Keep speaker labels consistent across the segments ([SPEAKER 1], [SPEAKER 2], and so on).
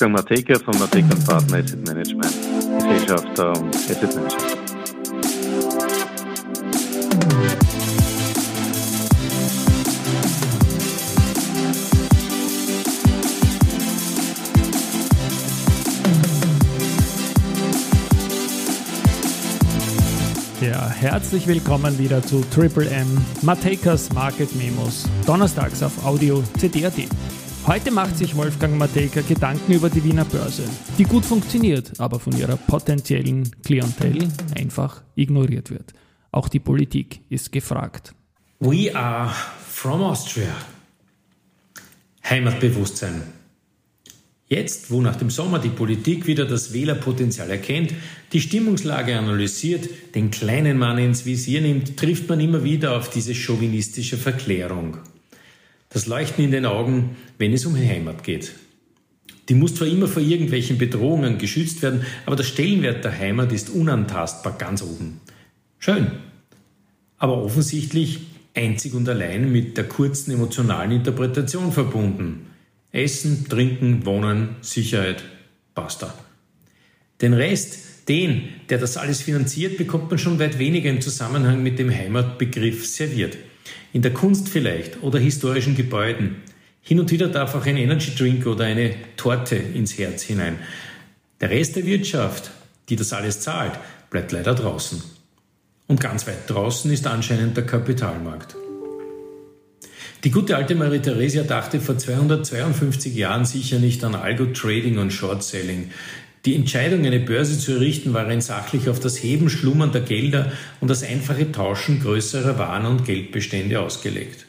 [SPEAKER 1] Wolfgang Mateka von Mateka Partner Asset Management, Gesellschafter und Asset Manager.
[SPEAKER 2] Ja, herzlich willkommen wieder zu Triple M Matekas Market Memos, donnerstags auf Audio CD.at. Heute macht sich Wolfgang Matejka Gedanken über die Wiener Börse, die gut funktioniert, aber von ihrer potenziellen Klientel einfach ignoriert wird. Auch die Politik ist gefragt.
[SPEAKER 3] We are from Austria. Heimatbewusstsein. Jetzt, wo nach dem Sommer die Politik wieder das Wählerpotenzial erkennt, die Stimmungslage analysiert, den kleinen Mann ins Visier nimmt, trifft man immer wieder auf diese chauvinistische Verklärung das Leuchten in den Augen, wenn es um Heimat geht. Die muss zwar immer vor irgendwelchen Bedrohungen geschützt werden, aber der Stellenwert der Heimat ist unantastbar ganz oben. Schön. Aber offensichtlich einzig und allein mit der kurzen emotionalen Interpretation verbunden. Essen, Trinken, Wohnen, Sicherheit, basta. Den Rest, den, der das alles finanziert, bekommt man schon weit weniger im Zusammenhang mit dem Heimatbegriff serviert. In der Kunst vielleicht oder historischen Gebäuden. Hin und wieder darf auch ein Energy Drink oder eine Torte ins Herz hinein. Der Rest der Wirtschaft, die das alles zahlt, bleibt leider draußen. Und ganz weit draußen ist anscheinend der Kapitalmarkt. Die gute alte Marie Theresia dachte vor 252 Jahren sicher nicht an Algo-Trading und Short-Selling. Die Entscheidung, eine Börse zu errichten, war rein sachlich auf das Heben schlummernder Gelder und das einfache Tauschen größerer Waren- und Geldbestände ausgelegt.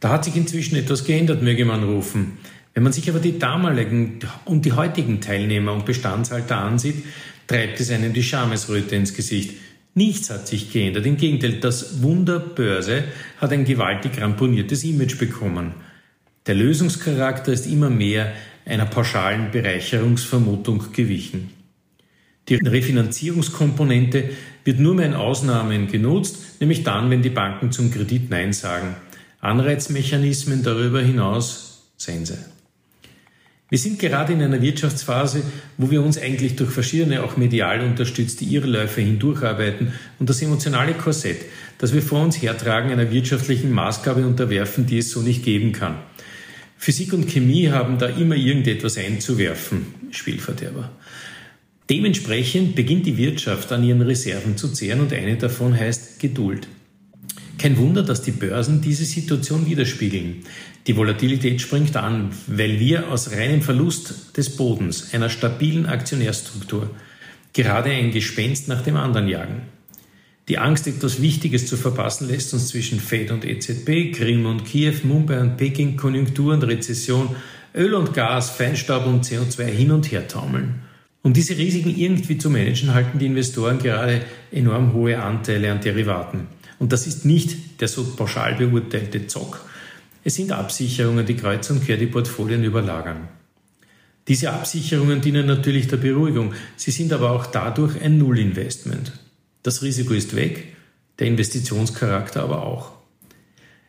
[SPEAKER 3] Da hat sich inzwischen etwas geändert, möge man rufen. Wenn man sich aber die damaligen und die heutigen Teilnehmer und Bestandshalter ansieht, treibt es einem die Schamesröte ins Gesicht. Nichts hat sich geändert. Im Gegenteil, das Wunder Börse hat ein gewaltig ramponiertes Image bekommen. Der Lösungscharakter ist immer mehr einer pauschalen Bereicherungsvermutung gewichen. Die Refinanzierungskomponente wird nur mehr in Ausnahmen genutzt, nämlich dann, wenn die Banken zum Kredit Nein sagen. Anreizmechanismen darüber hinaus Sense. Wir sind gerade in einer Wirtschaftsphase, wo wir uns eigentlich durch verschiedene auch medial unterstützte Irrläufe hindurcharbeiten und das emotionale Korsett, das wir vor uns hertragen, einer wirtschaftlichen Maßgabe unterwerfen, die es so nicht geben kann. Physik und Chemie haben da immer irgendetwas einzuwerfen, Spielverderber. Dementsprechend beginnt die Wirtschaft an ihren Reserven zu zehren und eine davon heißt Geduld. Kein Wunder, dass die Börsen diese Situation widerspiegeln. Die Volatilität springt an, weil wir aus reinem Verlust des Bodens, einer stabilen Aktionärstruktur, gerade ein Gespenst nach dem anderen jagen. Die Angst, etwas Wichtiges zu verpassen, lässt uns zwischen Fed und EZB, Krim und Kiew, Mumbai und Peking, Konjunktur und Rezession, Öl und Gas, Feinstaub und CO2 hin und her taumeln. Um diese Risiken irgendwie zu managen, halten die Investoren gerade enorm hohe Anteile an Derivaten. Und das ist nicht der so pauschal beurteilte Zock. Es sind Absicherungen, die kreuz und quer die Portfolien überlagern. Diese Absicherungen dienen natürlich der Beruhigung. Sie sind aber auch dadurch ein Nullinvestment. Das Risiko ist weg, der Investitionscharakter aber auch.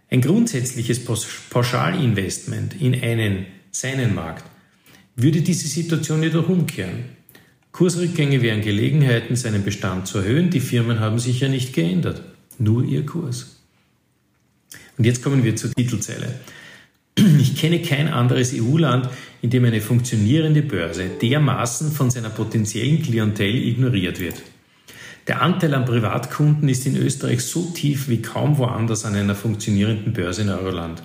[SPEAKER 3] Ein grundsätzliches Pauschalinvestment in einen, seinen Markt, würde diese Situation jedoch umkehren. Kursrückgänge wären Gelegenheiten, seinen Bestand zu erhöhen. Die Firmen haben sich ja nicht geändert, nur ihr Kurs. Und jetzt kommen wir zur Titelzeile. Ich kenne kein anderes EU-Land, in dem eine funktionierende Börse dermaßen von seiner potenziellen Klientel ignoriert wird. Der Anteil an Privatkunden ist in Österreich so tief wie kaum woanders an einer funktionierenden Börse in Euroland.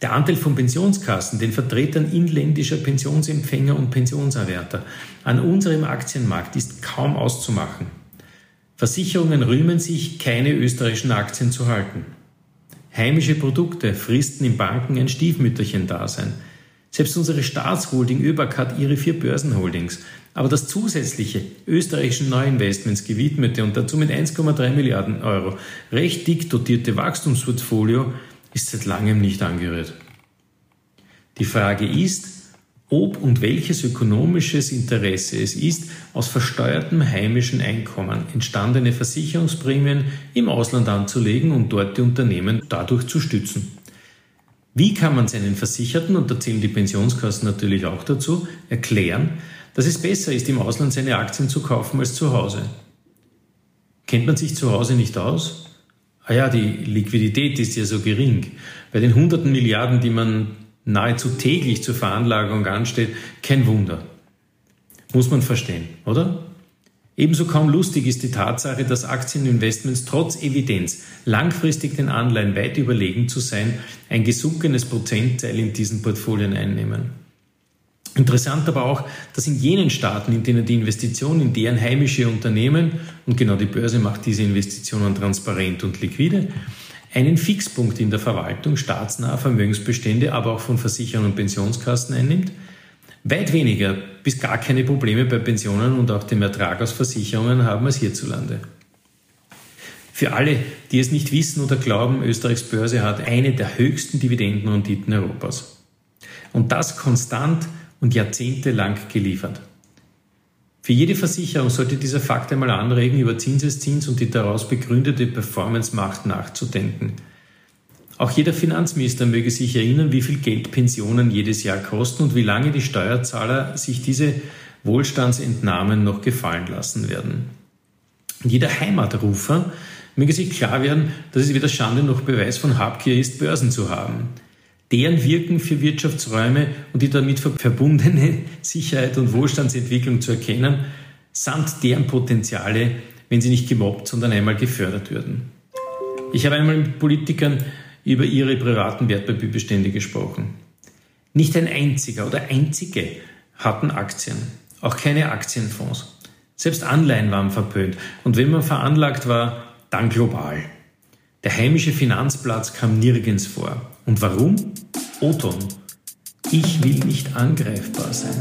[SPEAKER 3] Der Anteil von Pensionskassen, den Vertretern inländischer Pensionsempfänger und Pensionserwärter an unserem Aktienmarkt ist kaum auszumachen. Versicherungen rühmen sich, keine österreichischen Aktien zu halten. Heimische Produkte fristen in Banken ein Stiefmütterchen-Dasein. Selbst unsere Staatsholding ÖBAG hat ihre vier Börsenholdings. Aber das zusätzliche österreichischen Neuinvestments gewidmete und dazu mit 1,3 Milliarden Euro recht dick dotierte Wachstumsportfolio ist seit langem nicht angerührt. Die Frage ist, ob und welches ökonomisches Interesse es ist, aus versteuertem heimischen Einkommen entstandene Versicherungsprämien im Ausland anzulegen und dort die Unternehmen dadurch zu stützen. Wie kann man seinen Versicherten, und da zählen die Pensionskassen natürlich auch dazu, erklären, dass es besser ist, im Ausland seine Aktien zu kaufen als zu Hause? Kennt man sich zu Hause nicht aus? Ah ja, die Liquidität ist ja so gering. Bei den hunderten Milliarden, die man nahezu täglich zur Veranlagung ansteht, kein Wunder. Muss man verstehen, oder? Ebenso kaum lustig ist die Tatsache, dass Aktieninvestments trotz Evidenz langfristig den Anleihen weit überlegen zu sein, ein gesunkenes Prozentteil in diesen Portfolien einnehmen. Interessant aber auch, dass in jenen Staaten, in denen die Investition in deren heimische Unternehmen, und genau die Börse macht diese Investitionen transparent und liquide, einen Fixpunkt in der Verwaltung staatsnaher Vermögensbestände, aber auch von Versicherern und Pensionskassen einnimmt, weit weniger bis gar keine Probleme bei Pensionen und auch dem Ertrag aus Versicherungen haben als hierzulande. Für alle, die es nicht wissen oder glauben, Österreichs Börse hat eine der höchsten Dividendenrenditen Europas. Und das konstant und jahrzehntelang geliefert. Für jede Versicherung sollte dieser Fakt einmal anregen, über Zinseszins und die daraus begründete Performance-Macht nachzudenken – auch jeder Finanzminister möge sich erinnern, wie viel Geld Pensionen jedes Jahr kosten und wie lange die Steuerzahler sich diese Wohlstandsentnahmen noch gefallen lassen werden. jeder Heimatrufer möge sich klar werden, dass es weder Schande noch Beweis von Habgier ist, Börsen zu haben. Deren Wirken für Wirtschaftsräume und die damit verbundene Sicherheit und Wohlstandsentwicklung zu erkennen, samt deren Potenziale, wenn sie nicht gemobbt, sondern einmal gefördert würden. Ich habe einmal mit Politikern über ihre privaten Wertpapierbestände gesprochen. Nicht ein einziger oder einzige hatten Aktien, auch keine Aktienfonds. Selbst Anleihen waren verpönt und wenn man veranlagt war, dann global. Der heimische Finanzplatz kam nirgends vor. Und warum? Oton. Ich will nicht angreifbar sein.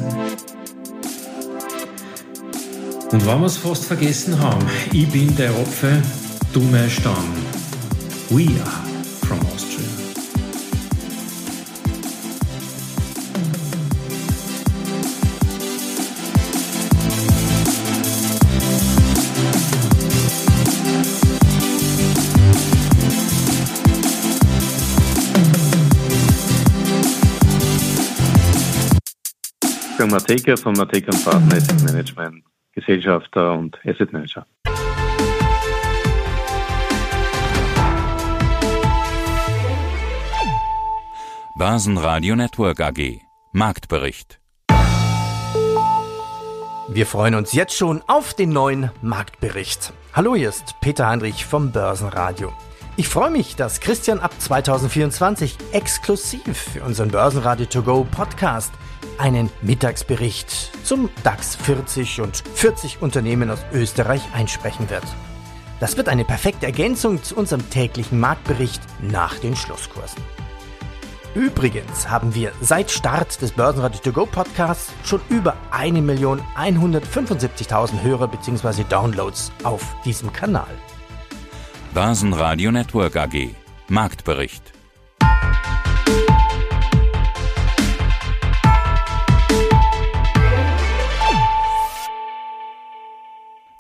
[SPEAKER 3] Und wenn wir es fast vergessen haben, ich bin der Opfer, du mein Stamm. We are from Austria.
[SPEAKER 1] Mateka von Mateka Partner Asset Management, Gesellschafter und Asset Manager.
[SPEAKER 4] Börsenradio Network AG. Marktbericht.
[SPEAKER 5] Wir freuen uns jetzt schon auf den neuen Marktbericht. Hallo, hier ist Peter Heinrich vom Börsenradio. Ich freue mich, dass Christian ab 2024 exklusiv für unseren Börsenradio To Go Podcast einen Mittagsbericht zum DAX 40 und 40 Unternehmen aus Österreich einsprechen wird. Das wird eine perfekte Ergänzung zu unserem täglichen Marktbericht nach den Schlusskursen. Übrigens haben wir seit Start des Börsenradio To Go Podcasts schon über 1.175.000 Hörer bzw. Downloads auf diesem Kanal.
[SPEAKER 4] Börsenradio Network AG Marktbericht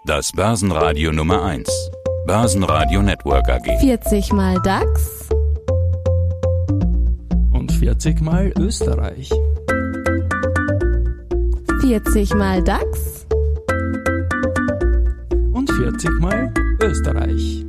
[SPEAKER 4] Das Börsenradio Nummer 1 Börsenradio Network AG
[SPEAKER 6] 40 mal DAX
[SPEAKER 2] 40 mal Österreich.
[SPEAKER 6] 40 mal DAX.
[SPEAKER 2] Und 40 mal Österreich.